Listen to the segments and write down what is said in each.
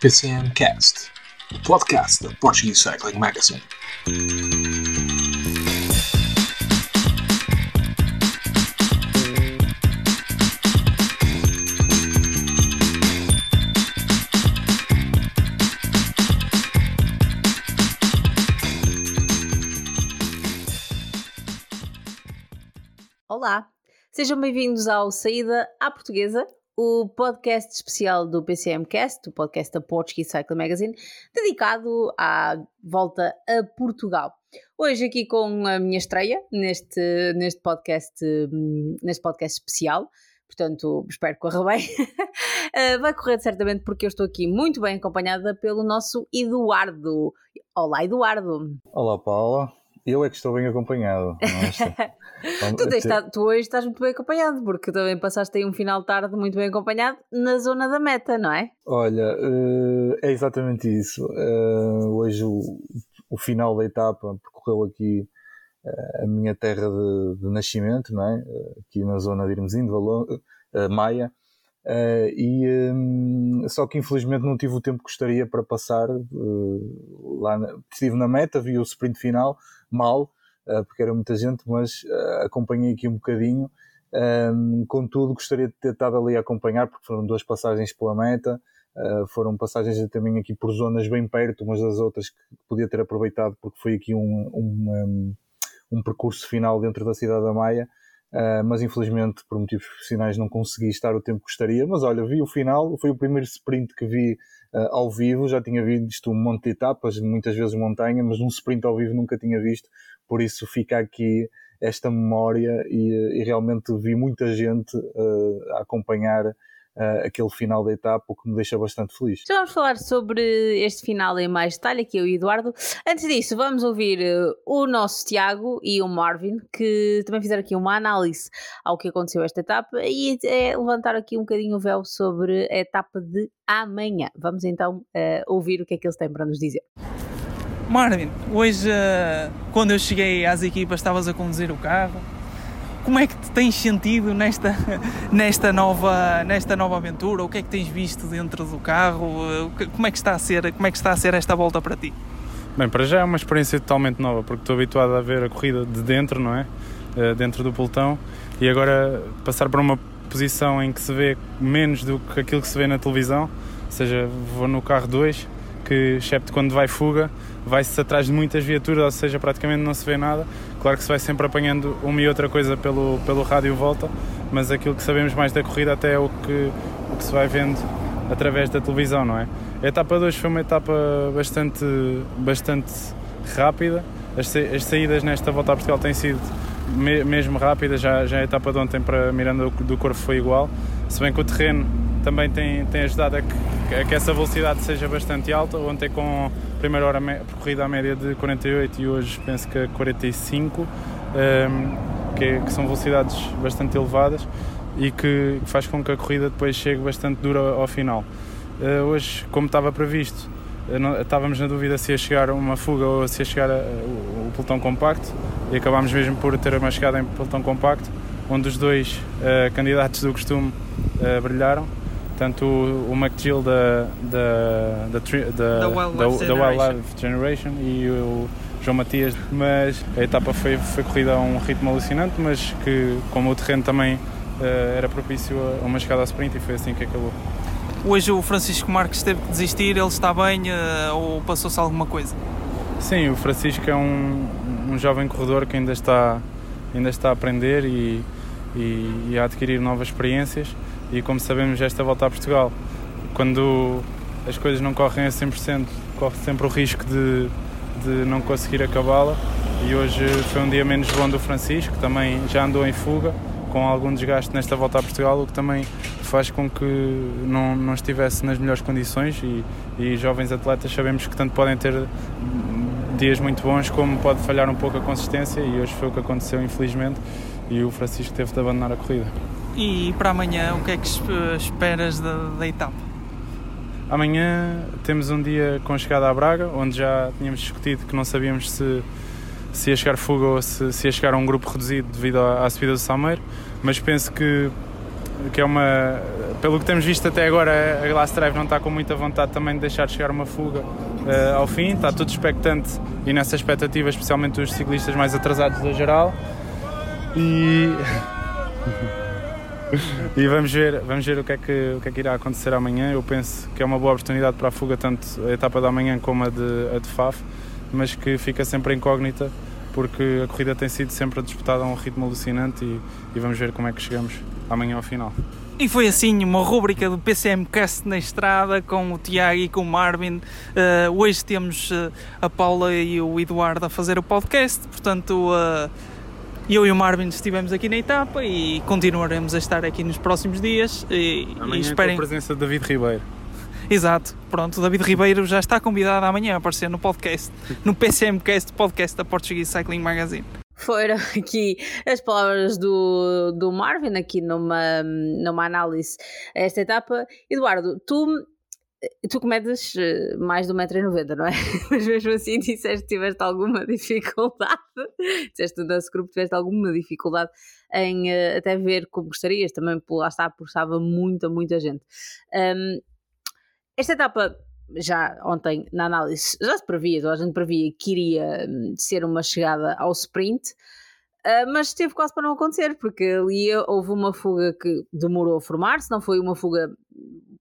PCM Cast, o podcast da Portuguese Cycling Magazine. Olá, sejam bem-vindos ao Saída à Portuguesa, o podcast especial do PCMcast, o podcast da Portuguese Cycle Magazine, dedicado à volta a Portugal. Hoje aqui com a minha estreia neste, neste, podcast, neste podcast especial, portanto espero que corra bem. Eh, vai correr certamente porque eu estou aqui muito bem acompanhada pelo nosso Eduardo. Olá Eduardo! Olá Paula, eu é que estou bem acompanhado. tu, tens, tu, hoje estás muito bem acompanhado, porque também passaste aí um final de tarde muito bem acompanhado na zona da meta, não é? Olha, eh, é exatamente isso. Eh, hoje o, o final da etapa percorreu aqui eh, a minha terra de, de nascimento, não é? Aqui na zona de Irmesim, de Maia. Uh, e um, só que infelizmente não tive o tempo que gostaria para passar uh, lá na, estive na meta, vi o sprint final mal, uh, porque era muita gente, mas acompanhei aqui um bocadinho. Contudo gostaria de ter estado ali a acompanhar porque foram duas passagens pela meta. Foram passagens também aqui por zonas bem perto umas das outras que podia ter aproveitado porque foi aqui um, um, um percurso final dentro da cidade da Maia Uh, mas infelizmente por motivos profissionais não consegui estar o tempo que gostaria. Mas olha, vi o final, foi o primeiro sprint que vi uh, ao vivo. Já tinha visto um monte de etapas, muitas vezes montanha, mas um sprint ao vivo nunca tinha visto. Por isso fica aqui esta memória e, e realmente vi muita gente uh, a acompanhar uh, aquele final da etapa, o que me deixa bastante feliz. Já vamos falar sobre este final em mais detalhe, aqui o Eduardo. Antes disso, vamos ouvir uh, o nosso Tiago e o Marvin, que também fizeram aqui uma análise ao que aconteceu esta etapa e é levantar aqui um bocadinho o véu sobre a etapa de amanhã. Vamos então uh, ouvir o que é que eles têm para nos dizer. Marvin, hoje, quando eu cheguei às equipas, estavas a conduzir o carro como é que te tens sentido nesta, nesta, nova, nesta nova aventura? O que é que tens visto dentro do carro? Como é que está a ser, como é que está a ser esta volta para ti? Bem, para já é uma experiência totalmente nova, porque estou habituado a ver a corrida de dentro, não é? Eh, dentro do pelotão, e agora passar para uma posição em que se vê menos do que aquilo que se vê na televisão, ou seja, vou no carro 2, que excepto quando vai fuga, vai-se atrás de muitas viaturas, ou seja, praticamente não se vê nada. Claro que se vai sempre apanhando uma e outra coisa pelo, pelo rádio volta, mas aquilo que sabemos mais da corrida até é o que, o que se vai vendo através da televisão, não é? A etapa 2 foi uma etapa bastante, bastante rápida. As, as saídas nesta volta a Portugal têm sido me, mesmo rápidas, já, já a etapa de ontem para Miranda do, Corvo foi igual, se bem que o terreno também tem, tem ajudado a que é que essa velocidade seja bastante alta. Ontem com a primeira hora percorrida à média de 48 e hoje penso que 45, um, ehm, que, que, são velocidades bastante elevadas e que faz com que a corrida depois chegue bastante dura ao final. Uh, hoje, como estava previsto, não, estávamos na dúvida se ia chegar uma fuga ou se ia chegar a, a, o, pelotão compacto e acabámos mesmo por ter uma chegada em pelotão compacto, onde os dois uh, candidatos do costume brilharam tanto o, McGill da, da, da, da, Wildlife, da, Wildlife Generation e o João Matias, mas a etapa foi, foi corrida a um ritmo alucinante, mas que como o terreno também uh, era propício a uma chegada a sprint e foi assim que acabou. Hoje o Francisco Marques teve que desistir, ele está bem uh, ou passou-se alguma coisa? Sim, o Francisco é um, um jovem corredor que ainda está, ainda está a aprender e, e, e a adquirir novas experiências e como sabemos esta volta a Portugal, quando as coisas não correm a 100%, corre sempre o risco de, de não conseguir acabá-la e hoje foi um dia menos bom do Francisco, também já andou em fuga com algum desgaste nesta volta a Portugal, o que também faz com que não, não estivesse nas melhores condições e, e jovens atletas sabemos que tanto podem ter dias muito bons como pode falhar um pouco a consistência e hoje foi o que aconteceu infelizmente e o Francisco teve de abandonar a corrida. E para amanhã, o que é que esperas da, da etapa? Amanhã temos um dia com chegada à Braga, onde já tínhamos discutido que não sabíamos se, se ia chegar fuga ou se, se ia chegar a um grupo reduzido devido à, à subida do Salmeiro, mas penso que que é uma. Pelo que temos visto até agora, a Glass Drive não está com muita vontade também de deixar de chegar uma fuga uh, ao fim, está tudo expectante e nessa expectativa, especialmente os ciclistas mais atrasados da geral. E. e vamos ver, vamos ver o que, é que, o que é que irá acontecer amanhã. Eu penso que é uma boa oportunidade para a fuga, tanto a etapa da manhã como a de, a de Faf, mas que fica sempre incógnita porque a corrida tem sido sempre disputada a um ritmo alucinante e, e vamos ver como é que chegamos amanhã ao final. E foi assim uma rúbrica do PCMcast na estrada com o Tiago e com o Marvin. Uh, hoje temos uh, a Paula e o Eduardo a fazer o podcast, portanto uh, eu e o Marvin estivemos aqui na etapa e continuaremos a estar aqui nos próximos dias. E, amanhã e esperem... com a presença de David Ribeiro. Exato, pronto, o David Ribeiro já está convidado amanhã a aparecer no podcast, no PCMcast, podcast da Portuguese Cycling Magazine. Foram aqui as palavras do, do Marvin, aqui numa, numa análise a esta etapa. Eduardo, tu tu comedes eh, mais de 1,90m, não é? Mas mesmo assim disseste que tiveste alguma dificuldade, disseste no nosso grupo tiveste alguma dificuldade em uh, até ver como gostarias, também por lá está, porque estava muita, muita gente. Um, esta etapa, já ontem na análise, já se previa, a gente previa que iria hum, ser uma chegada ao sprint, uh, mas esteve quase para não acontecer, porque ali houve uma fuga que demorou a formar-se, não foi uma fuga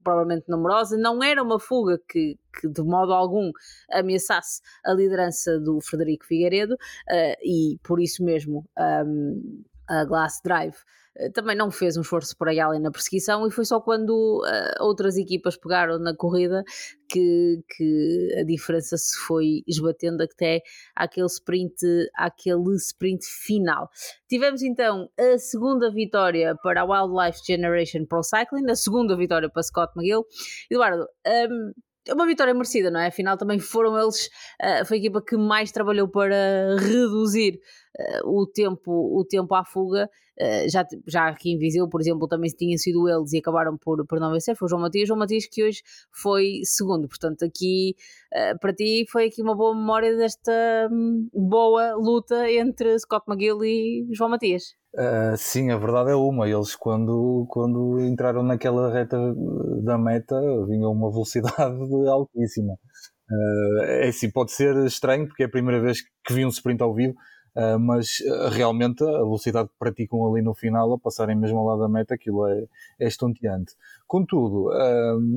provavelmente numerosa, não era uma fuga que, que de modo algum ameaçasse a liderança do Frederico Figueiredo uh, e por isso mesmo um, a Glass Drive eh, também não fez um esforço por aí além na perseguição e foi só quando uh, outras equipas pegaram na corrida que, que a diferença se foi esbatendo até aquele sprint, aquele sprint final. Tivemos então a segunda vitória para a Wildlife Generation Pro Cycling, a segunda vitória para Scott McGill. Eduardo, um, uma vitória merecida, não é? Afinal, também foram eles, uh, foi a equipa que mais trabalhou para reduzir uh, o, tempo, o tempo à fuga. Uh, já, já aqui em Viseu, por exemplo, também tinham sido eles e acabaram por, por não vencer. Foi o João Matias, João Matias que hoje foi segundo. Portanto, aqui para ti foi aqui uma boa memória desta um, boa luta entre Scott McGill e João Matias. Uh, sim, a verdade é uma. Eles, quando, quando entraram naquela reta da meta, vinham uma velocidade altíssima. Uh, é assim, pode ser estranho, porque é a primeira vez que vi um sprint ao vivo, uh, mas realmente a velocidade que praticam ali no final, a passarem mesmo ao lado da meta, aquilo é, é estonteante. Contudo,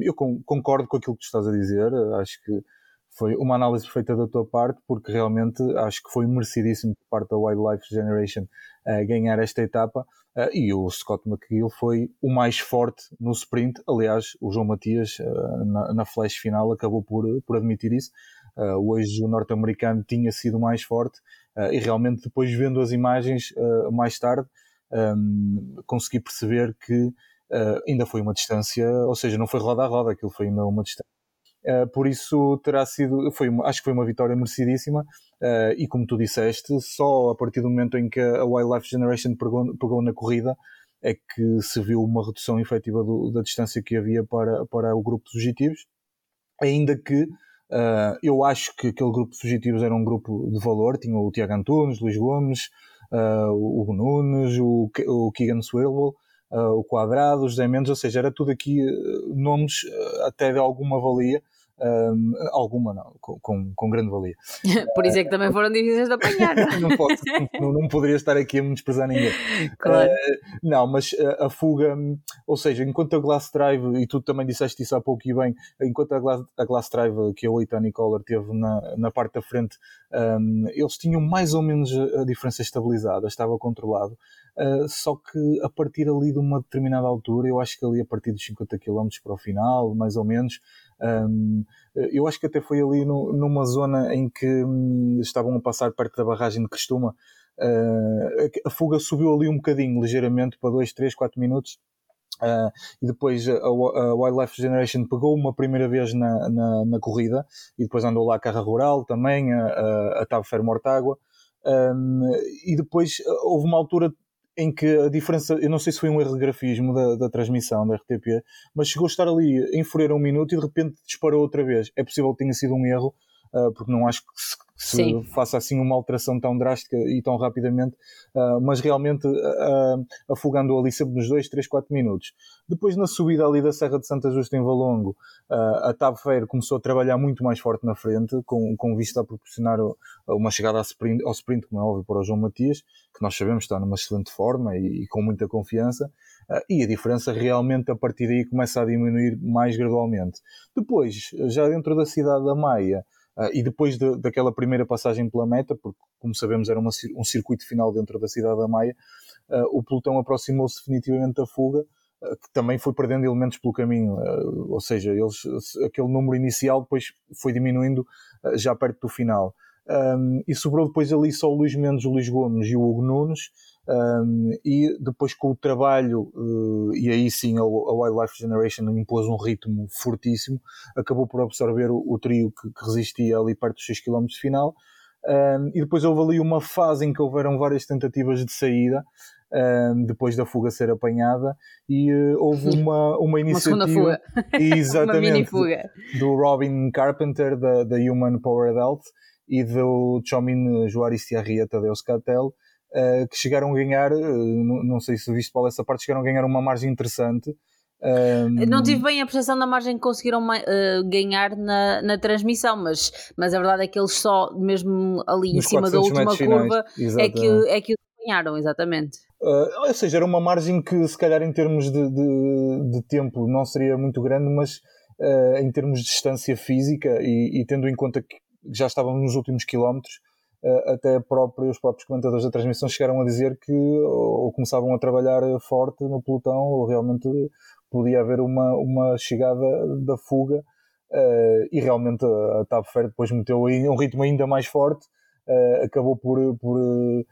eu concordo com aquilo que tu estás a dizer, acho que foi uma análise perfeita da tua parte, porque realmente acho que foi merecidíssimo por parte da Wildlife Generation uh, ganhar esta etapa. Uh, e o Scott McGill foi o mais forte no sprint. Aliás, o João Matias, uh, na, na, flash final, acabou por, por admitir isso. hoje o norte-americano tinha sido mais forte e realmente, depois vendo as imagens mais tarde, um, consegui perceber que ainda foi uma distância, ou seja, não foi roda a roda, aquilo foi ainda uma distância Uh, por isso terá sido, foi, acho que foi uma vitória merecidíssima. Uh, e como tu disseste, só a partir do momento em que a Wildlife Generation pegou, pegou na corrida é que se viu uma redução efetiva do, da distância que havia para, para o grupo de fugitivos, ainda que uh, eu acho que aquele grupo de fugitivos era um grupo de valor, tinha o Tiago Antunes, Luís Gomes, o Hugo Nunes, o, o Keegan Swirlwell, o Quadrado, o José Mendes, ou seja, era tudo aqui nomes até de alguma valia um, alguma não, com, com, com, grande valia. Por isso é que também foram difíceis de apanhar. não, posso, não, não, poderia estar aqui a me desprezar ninguém. Claro. Uh, não, mas a, a, fuga, ou seja, enquanto a Glass Drive, e tu também disseste isso há pouco e bem, enquanto a Glass, a Glass Drive que a Oitani Collar teve na, na parte da frente, um, eles tinham mais ou menos a diferença estabilizada, estava controlado. Uh, só que a partir ali de uma determinada altura, eu acho que ali a partir dos 50 km para o final, mais ou menos, um, eu acho que até foi ali no, numa zona em que um, estavam a passar perto da barragem de Cristuma. Uh, a fuga subiu ali um bocadinho, ligeiramente, para 2, 3, 4 minutos. Uh, e depois a, a, Wildlife Generation pegou uma primeira vez na, na, na, corrida e depois andou lá a Carra Rural também, a, a, a Mortágua. Um, e depois houve uma altura em que a diferença, eu não sei se foi um erro de grafismo da, da transmissão da RTP, mas chegou a estar ali a enfurecer um minuto e de repente disparou outra vez. É possível que tenha sido um erro, porque não acho que se, se faça assim uma alteração tão drástica e tão rapidamente, mas realmente afogando ali sempre nos 2, 3, 4 minutos. Depois na subida ali da Serra de Santa Justa em Valongo, a Fair começou a trabalhar muito mais forte na frente, com, com vista a proporcionar uma chegada ao sprint, ao sprint, como é óbvio, para o João Matias, que nós sabemos está numa excelente forma e, e com muita confiança. E a diferença realmente a partir daí começa a diminuir mais gradualmente. Depois, já dentro da cidade da Maia, uh, e depois de, daquela primeira passagem pela meta, porque como sabemos era uma, um circuito final dentro da cidade da Maia, uh, o pelotão aproximou-se definitivamente da fuga, que também foi perdendo elementos pelo caminho, ou seja, eles, aquele número inicial depois foi diminuindo já perto do final. Um, e sobrou depois ali só o Luís Mendes, o Luís Gomes e o Hugo Nunes, um, e depois com o trabalho, uh, e aí sim a, a, Wildlife Generation impôs um ritmo fortíssimo, acabou por absorver o, o trio que, que, resistia ali perto dos 6 km final. Um, e depois houve ali uma fase em que houveram várias tentativas de saída, depois da fuga ser apanhada, e uh, houve uma, uma iniciativa. Uma fuga. Exatamente. uma do Robin Carpenter, da, da Human Powered Health, e do Chomin Juarez Tiarria Tadeu Catel, uh, que chegaram a ganhar, uh, não, sei se viste Paulo essa parte, chegaram a ganhar uma margem interessante. Um... Não tive bem a percepção da margem que conseguiram uh, ganhar na, na transmissão, mas, mas a verdade é que eles só, mesmo ali em cima da última curva, é que, é que ganharam, exatamente. Uh, ou seja, era uma margem que, se calhar, em termos de, de, de tempo, não seria muito grande, mas uh, em termos de distância física e, e, tendo em conta que já estávamos nos últimos quilómetros, até próprio, os próprios comentadores da transmissão chegaram a dizer que ou começavam a trabalhar forte no pelotão ou realmente podia haver uma, uma chegada da fuga. Uh, e realmente a Tab Fair depois meteu um ritmo ainda mais forte. Uh, acabou por, por uh,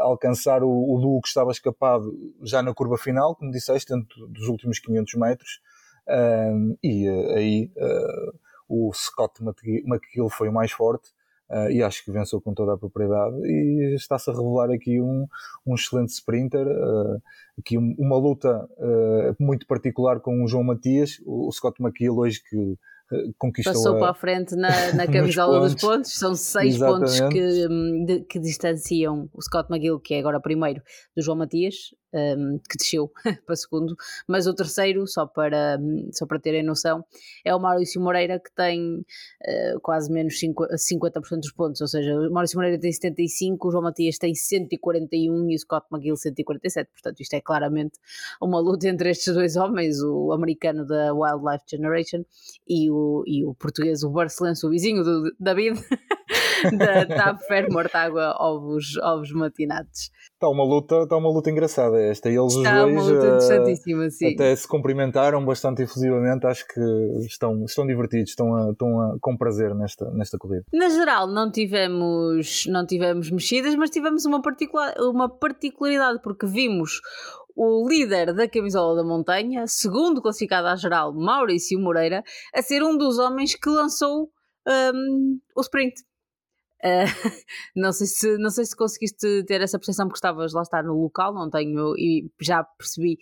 alcançar o, o duo que estava escapado já na curva final, como disseste, dentro dos últimos 500 metros. E aí o Scott McGill foi o mais forte uh, e acho que venceu com toda a propriedade e está-se a revelar aqui um, um excelente sprinter, uh, aqui uma luta uh, muito particular com o João Matias, o, o Scott McGill hoje que conquistou Passou a, para a frente na, na camisola dos pontos, são seis Exatamente. pontos que, hum, de, que distanciam o Scott McGill, que é agora primeiro, do João Matias, um, que desceu para segundo, mas o terceiro, só para, só para terem noção, é o Maurício Moreira, que tem uh, quase menos 50% dos pontos, ou seja, o Maurício Moreira tem 75, o João Matias tem 141 e o Scott McGill 147, portanto isto é claramente uma luta entre estes dois homens, o americano da Wildlife Generation e o, e o português, o Barcelense, o vizinho do David, da TAP Fer Mortágua Ovos, ovos Matinados. Está uma luta, está uma luta engraçada esta. Eles está os dois uma luta uh, interessantíssima, sim. até se cumprimentaram bastante efusivamente. Acho que estão, estão divertidos, estão, a, estão a, com prazer nesta, nesta corrida. Na geral, não tivemos, não tivemos mexidas, mas tivemos uma, particular, uma particularidade, porque vimos o líder da camisola da montanha, segundo classificado à geral, Maurício Moreira, a ser um dos homens que lançou um, o sprint. Uh, não, sei se, não sei se conseguiste ter essa percepção porque estavas lá estar no local, não tenho, e já percebi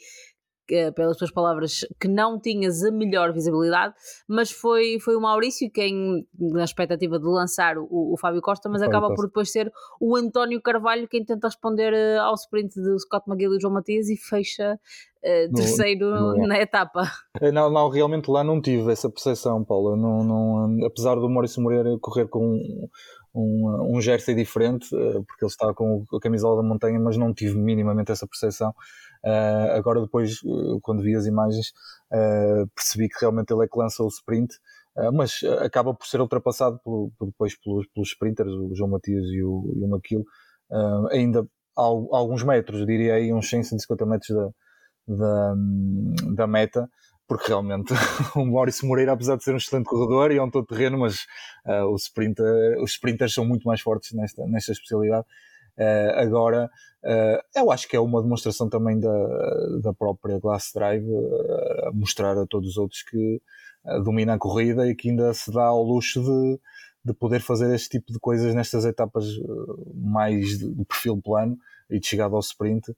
uh, pelas tuas palavras que não tinhas a melhor visibilidade, mas foi, foi o Maurício quem, na expectativa de lançar o, o Fábio Costa, mas acaba por depois ser o António Carvalho quem tenta responder uh, ao sprint do Scott McGill e João Matias e fecha Uh, terceiro no, na etapa. Não, não, realmente lá não tive essa percepção, Paula. Não, não, apesar do Maurício Moreira correr com um, um jersey diferente, uh, porque ele estava com a camisola da montanha, mas não tive minimamente essa percepção. Uh, agora, depois, uh, quando vi as imagens, percebi que realmente ele é que lança o sprint, mas acaba por ser ultrapassado depois pelos, pelos sprinters, o João Matias e o, e o Maquilo, ainda alguns metros, diria aí uns 150 metros da, da, da meta porque realmente o Maurício Moreira, apesar de ser um excelente corredor e é um todo terreno, mas uh, o sprinter, os sprinters são muito mais fortes nesta, nesta especialidade. Uh, agora, uh, eu acho que é uma demonstração também da, da própria Glass Drive, mostrar a todos os outros que domina a corrida e que ainda se dá ao luxo de, de poder fazer este tipo de coisas nestas etapas mais de, de perfil plano e de chegada ao sprint.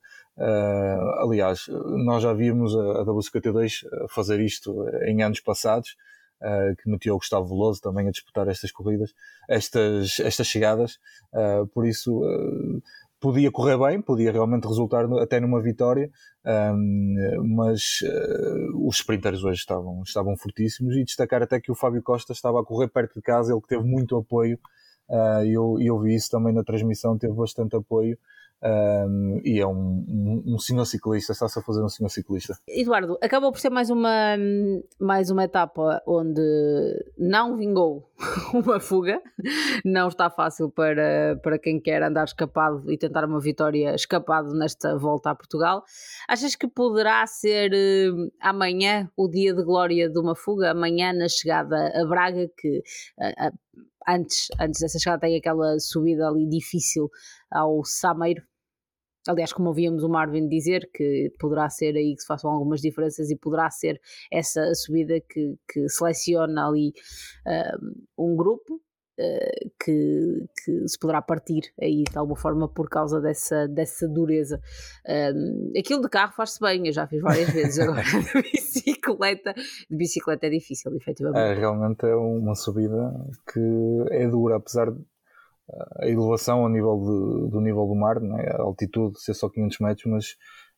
aliás, nós já vimos a, a WCT2 fazer isto em anos passados uh, que metia o Gustavo Veloso também a disputar estas corridas, estas, estas chegadas, uh, por isso podia correr bem, podia realmente resultar até numa vitória, um, mas uh, os sprinters hoje estavam, estavam fortíssimos e destacar até que o Fábio Costa estava a correr perto de casa, ele que teve muito apoio, uh, e eu, eu vi isso também na transmissão, teve bastante apoio, um, e é um, um, um senhor ciclista, está-se a fazer um senhor ciclista. Eduardo, acabou por ser mais uma, mais uma etapa onde não vingou uma fuga, não está fácil para, para quem quer andar escapado e tentar uma vitória escapado nesta volta a Portugal. Achas que poderá ser uh, amanhã o dia de glória de uma fuga? Amanhã na chegada a Braga, que uh, uh, antes, antes dessa chegada tem aquela subida ali difícil ao Sameiro. Aliás, como ouvíamos o Marvin dizer, que poderá ser aí que se façam algumas diferenças e poderá ser essa subida que, que seleciona ali um, um grupo que, que, se poderá partir aí de alguma forma por causa dessa, dessa dureza. Um, aquilo de carro faz-se bem, eu já fiz várias vezes, agora de bicicleta, de bicicleta é difícil, efetivamente. É, realmente é uma subida que é dura, apesar de a elevação ao nível de, do nível do mar, né? a altitude ser só 500 metros, mas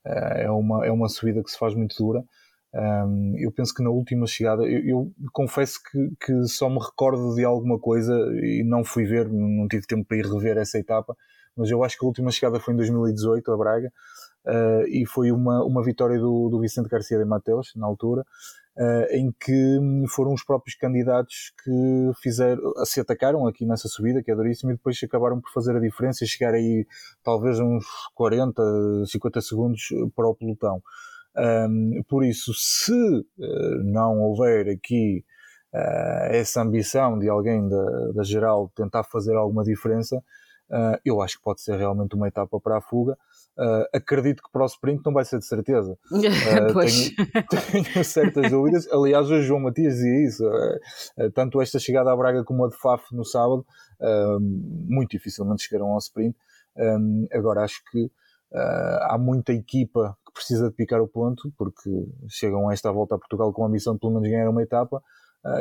uh, é, uma, é uma subida que se faz muito dura. Um, eu penso que na última chegada, eu, eu, confesso que, que só me recordo de alguma coisa e não fui ver, não tive tempo para ir rever essa etapa, mas eu acho que a última chegada foi em 2018 a Braga uh, e foi uma, uma vitória do, do Vicente Garcia de Mateus na altura uh, em que foram os próprios candidatos que fizeram, se atacaram aqui nessa subida, que é duríssimo, e depois acabaram por fazer a diferença e chegar aí talvez uns 40, 50 segundos para o pelotão. Um, por isso, se uh, não houver aqui uh, essa ambição de alguém da, da geral tentar fazer alguma diferença, uh, eu acho que pode ser realmente uma etapa para a fuga. Uh, acredito que para o sprint não vai ser de certeza. Uh, tenho, tenho, certas dúvidas. Aliás, o João Matias dizia isso. Uh, tanto esta chegada à Braga como a de Faf no sábado, muito dificilmente chegaram ao sprint. Um, agora, acho que há muita equipa que precisa de picar o ponto, porque chegam a esta volta a Portugal com a ambição de pelo menos ganhar uma etapa.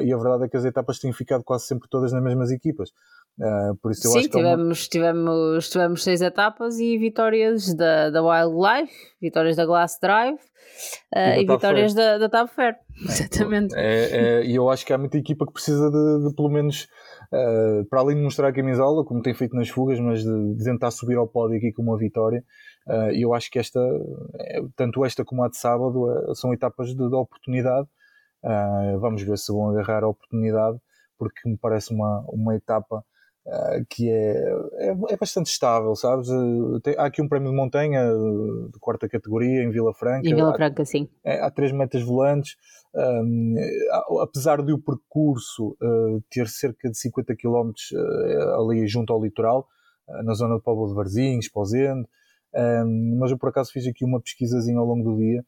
e a verdade é que as etapas têm ficado quase sempre todas nas mesmas equipas. Uh, por isso eu Sim, acho tivemos, que é uma... tivemos, tivemos seis etapas e vitórias da, da Wildlife, vitórias da Glass Drive uh, e, e vitórias da, da Tab Fair. É, Exatamente. É, é, e eu acho que há muita equipa que precisa de, de pelo menos, uh, para além de mostrar a camisola, como tem feito nas fugas, mas de, de tentar subir ao pódio aqui com uma vitória. E eu acho que esta, tanto esta como a de sábado, são etapas de, de oportunidade. vamos ver se vão agarrar a oportunidade, porque me parece uma, uma etapa Uh, que é, é, é, bastante estável, sabes? Uh, tem, há aqui um prémio de montanha uh, de quarta categoria em Vila Franca. Em Vila Franca, há, sim. É, há três metas volantes. Um, apesar de o percurso ter cerca de 50 km ali junto ao litoral, na zona do Povo de Varzinhos, Pozende, um, mas eu por acaso fiz aqui uma pesquisazinha ao longo do dia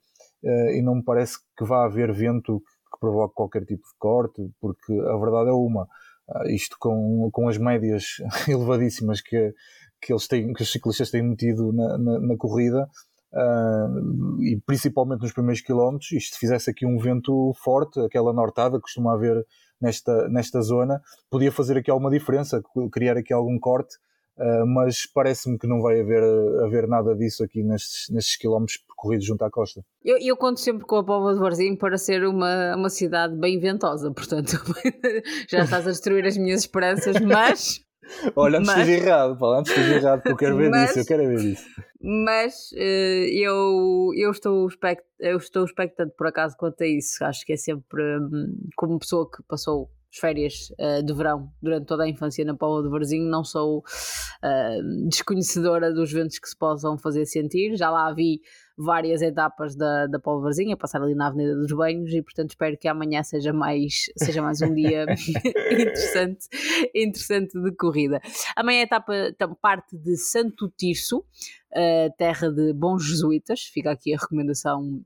e não me parece que vá haver vento que, que provoque qualquer tipo de corte, porque a verdade é uma. Uh, isto com, com as médias elevadíssimas que, que, eles têm, que os ciclistas têm metido na, na, na corrida, uh, e principalmente nos primeiros quilómetros, isto fizesse aqui um vento forte, aquela nortada que costuma haver nesta, nesta zona, podia fazer aqui alguma diferença, criar aqui algum corte, uh, mas parece-me que não vai haver, haver nada disso aqui nestes, nestes quilómetros percorridos junto à costa. Eu, eu conto sempre com a Póvoa de Varzim para ser uma, uma cidade bem ventosa, portanto já estás a destruir as minhas esperanças, mas... Olha, antes mas... esteja errado, Paulo, antes esteja errado, porque eu quero ver mas, isso, eu quero ver isso. Mas uh, eu, eu, estou expect, eu estou expectante por acaso quanto a isso, acho que é sempre um, como pessoa que passou as férias uh, de verão durante toda a infância na Póvoa de Varzim, não sou uh, desconhecedora dos ventos que se possam fazer sentir, já lá vi várias etapas da, da Paulo Varzinha, passar ali na Avenida dos Banhos e portanto espero que amanhã seja mais, seja mais um dia interessante, interessante de corrida. Amanhã a etapa parte de Santo Tirso, uh, terra de bons jesuítas, fica aqui a recomendação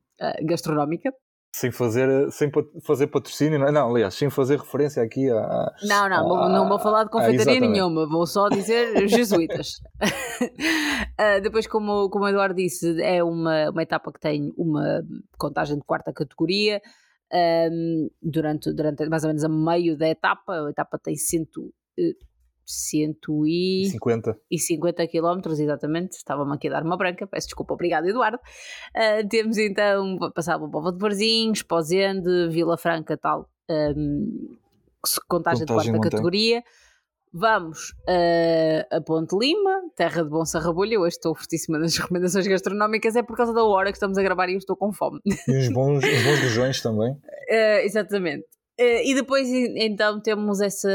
gastronómica sem fazer, sem fazer patrocínio, não, é? não, aliás, sem fazer referência aqui a. Não, não, a, não vou falar de confeitaria nenhuma, vou só dizer jesuítas. uh, depois, como, como o Eduardo disse, é uma, uma etapa que tem uma contagem de quarta categoria. um, durante, durante mais ou menos a meio da etapa. A etapa tem cento, uh, 150 e 50 km, exatamente. Estava-me aqui a dar uma branca, peço desculpa, obrigado, Eduardo. Uh, temos então passar para Povo de Varzinhos, Pozende, Vila Franca, tal, um, contagem, contagem de quarta categoria. Vamos uh, a Ponte Lima, terra de bom sarrabulho. Hoje estou fortíssima nas recomendações gastronómicas, é por causa da hora que estamos a gravar e eu estou com fome. E os bons, os bons regiões também. Uh, exatamente. Uh, e depois então temos essa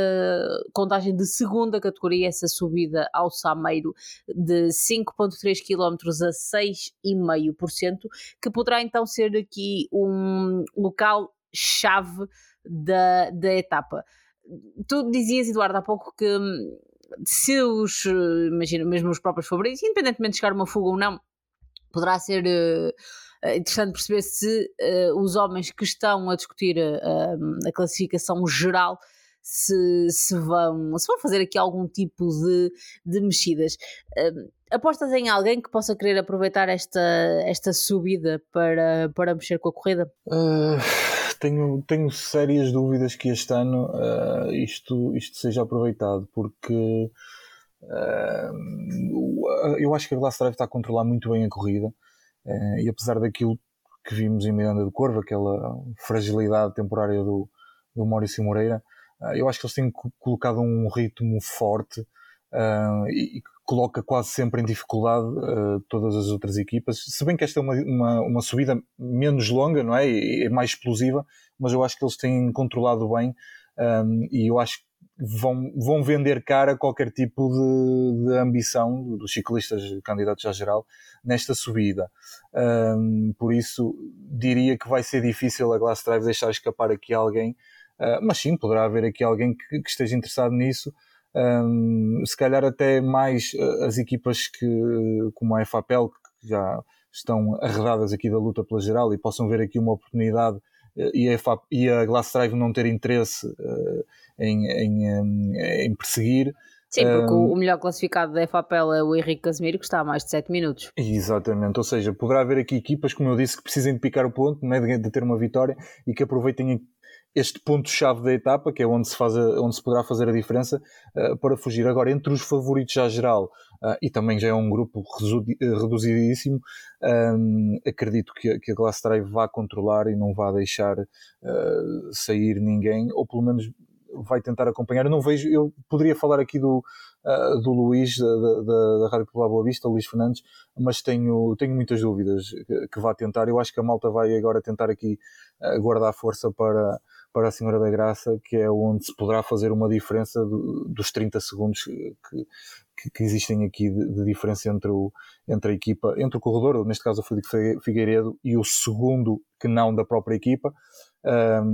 contagem de segunda categoria, essa subida ao Sameiro de 5,3 km a 6,5%, que poderá então ser aqui um local chave da, da etapa. Tu dizias, Eduardo, há pouco que hum, se os, eh, imagina, mesmo os próprios favoritos, independentemente de chegar uma fuga ou não, poderá ser uh, interessante perceber se uh, os homens que estão a discutir uh, a classificação geral se, se, vão, se vão fazer aqui algum tipo de, de mexidas. apostas em alguém que possa querer aproveitar esta, esta subida para, para mexer com a corrida? Uh tenho, tenho sérias dúvidas que este ano uh, isto, isto seja aproveitado, porque uh, eu acho que a Glass Drive está a controlar muito bem a corrida uh, e apesar daquilo que vimos em Miranda do Corvo, aquela fragilidade temporária do, do Maurício Moreira, eu acho que eles têm colocado um ritmo forte e coloca quase sempre em dificuldade uh, todas as outras equipas. Se bem que esta é uma, uma, uma, subida menos longa, não é? E é mais explosiva, mas eu acho que eles têm controlado bem um, e eu acho que vão, vão vender cara qualquer tipo de, de ambição dos ciclistas candidatos à geral nesta subida. Um, por isso, diria que vai ser difícil a Glass Drive deixar escapar aqui alguém, uh, mas sim, poderá haver aqui alguém que, que esteja interessado nisso um, se calhar até mais uh, as equipas que, como a FAPEL, que já estão arredadas aqui da luta pela geral e possam ver aqui uma oportunidade e, a FAP, e a Glass Drive não ter interesse uh, em, em, um, em, perseguir. Sim, porque um, o melhor classificado da FAPEL é o Henrique Casemiro, que está a mais de 7 minutos. Exatamente, ou seja, poderá haver aqui equipas, como eu disse, que precisem de picar o ponto, né, de, de ter uma vitória e que aproveitem este ponto-chave da etapa, que é onde se, faz a, onde se poderá fazer a diferença, uh, para fugir. Agora, entre os favoritos já geral, uh, e também já é um grupo eh, reduzidíssimo, um, acredito que, que a Glass Drive vá controlar e não vá deixar uh, sair ninguém, ou pelo menos vai tentar acompanhar. Eu não vejo, eu poderia falar aqui do, uh, do Luís, da, da, da Rádio Popular Boa Vista, Luís Fernandes, mas tenho, tenho muitas dúvidas que, que vá tentar. Eu acho que a malta vai agora tentar aqui uh, guardar força para, para a Senhora da Graça, que é onde se poderá fazer uma diferença do, dos 30 segundos que, que, que existem aqui de, de, diferença entre, o, entre a equipa, entre o corredor, neste caso o Frederico Figueiredo, e o segundo que não da própria equipa.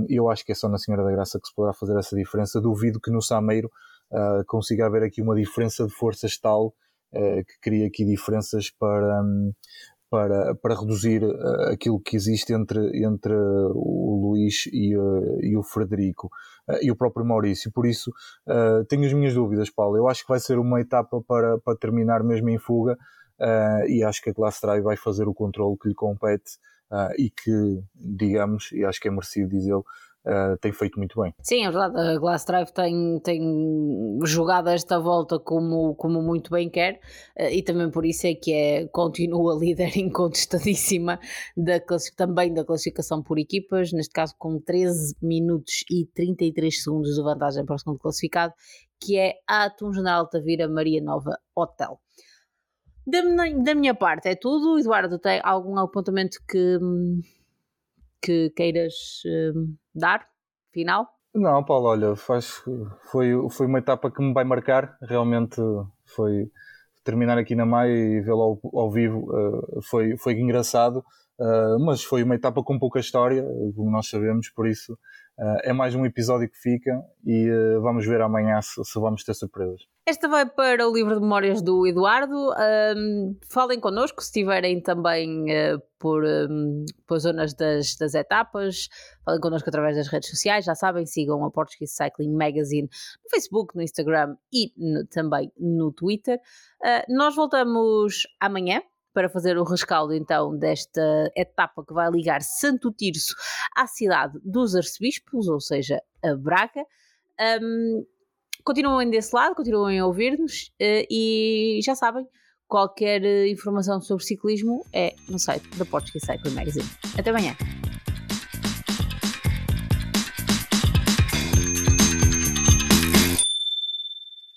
Eu acho que é só na Senhora da Graça que se poderá fazer essa diferença. Duvido que no Sameiro uh, consiga haver aqui uma diferença de forças tal uh, que cria aqui diferenças para, um, para, para reduzir uh, aquilo que existe entre, entre o Luís e, uh, e o Frederico uh, e o próprio Maurício. Por isso, tenho as minhas dúvidas, Paulo. Eu acho que vai ser uma etapa para, para terminar mesmo em fuga e acho que a Glass Drive vai fazer o controle que lhe compete e que, digamos, e acho que é merecido dizê-lo, uh, tem feito muito bem. Sim, é verdade. A Glass Drive tem, tem jogado esta volta como, como muito bem quer uh, e também por isso é que é, continua líder incontestadíssima da, também da classificação por equipas, neste caso com 13 minutos e 33 segundos de vantagem para o segundo classificado, que é a Atum General Tavira Maria Nova Hotel. Da, da minha parte é tudo. Eduardo, tem algum apontamento que, que queiras uh, dar? Final? Não, Paulo, olha, faz, foi, foi uma etapa que me vai marcar. Realmente foi terminar aqui na Maia e vê-lo ao, ao, vivo uh, foi, foi engraçado, uh, mas foi uma etapa com pouca história, como nós sabemos, por isso é mais um episódio que fica e uh, vamos ver amanhã se, se, vamos ter surpresas. Esta vai para o livro de memórias do Eduardo. Um, falem connosco se estiverem também uh, por, um, por zonas das, das etapas. Falem connosco através das redes sociais. Já sabem, sigam a Portuguese Cycling Magazine no Facebook, no Instagram e no, também no Twitter. nós voltamos amanhã para fazer o rescaldo então desta etapa que vai ligar Santo Tirso à cidade dos arcebispos, ou seja, a Braga. Um, continuem desse lado, continuem a ouvir-nos uh, e já sabem, qualquer informação sobre ciclismo é no site da Portuguese Cycling Magazine. Até amanhã!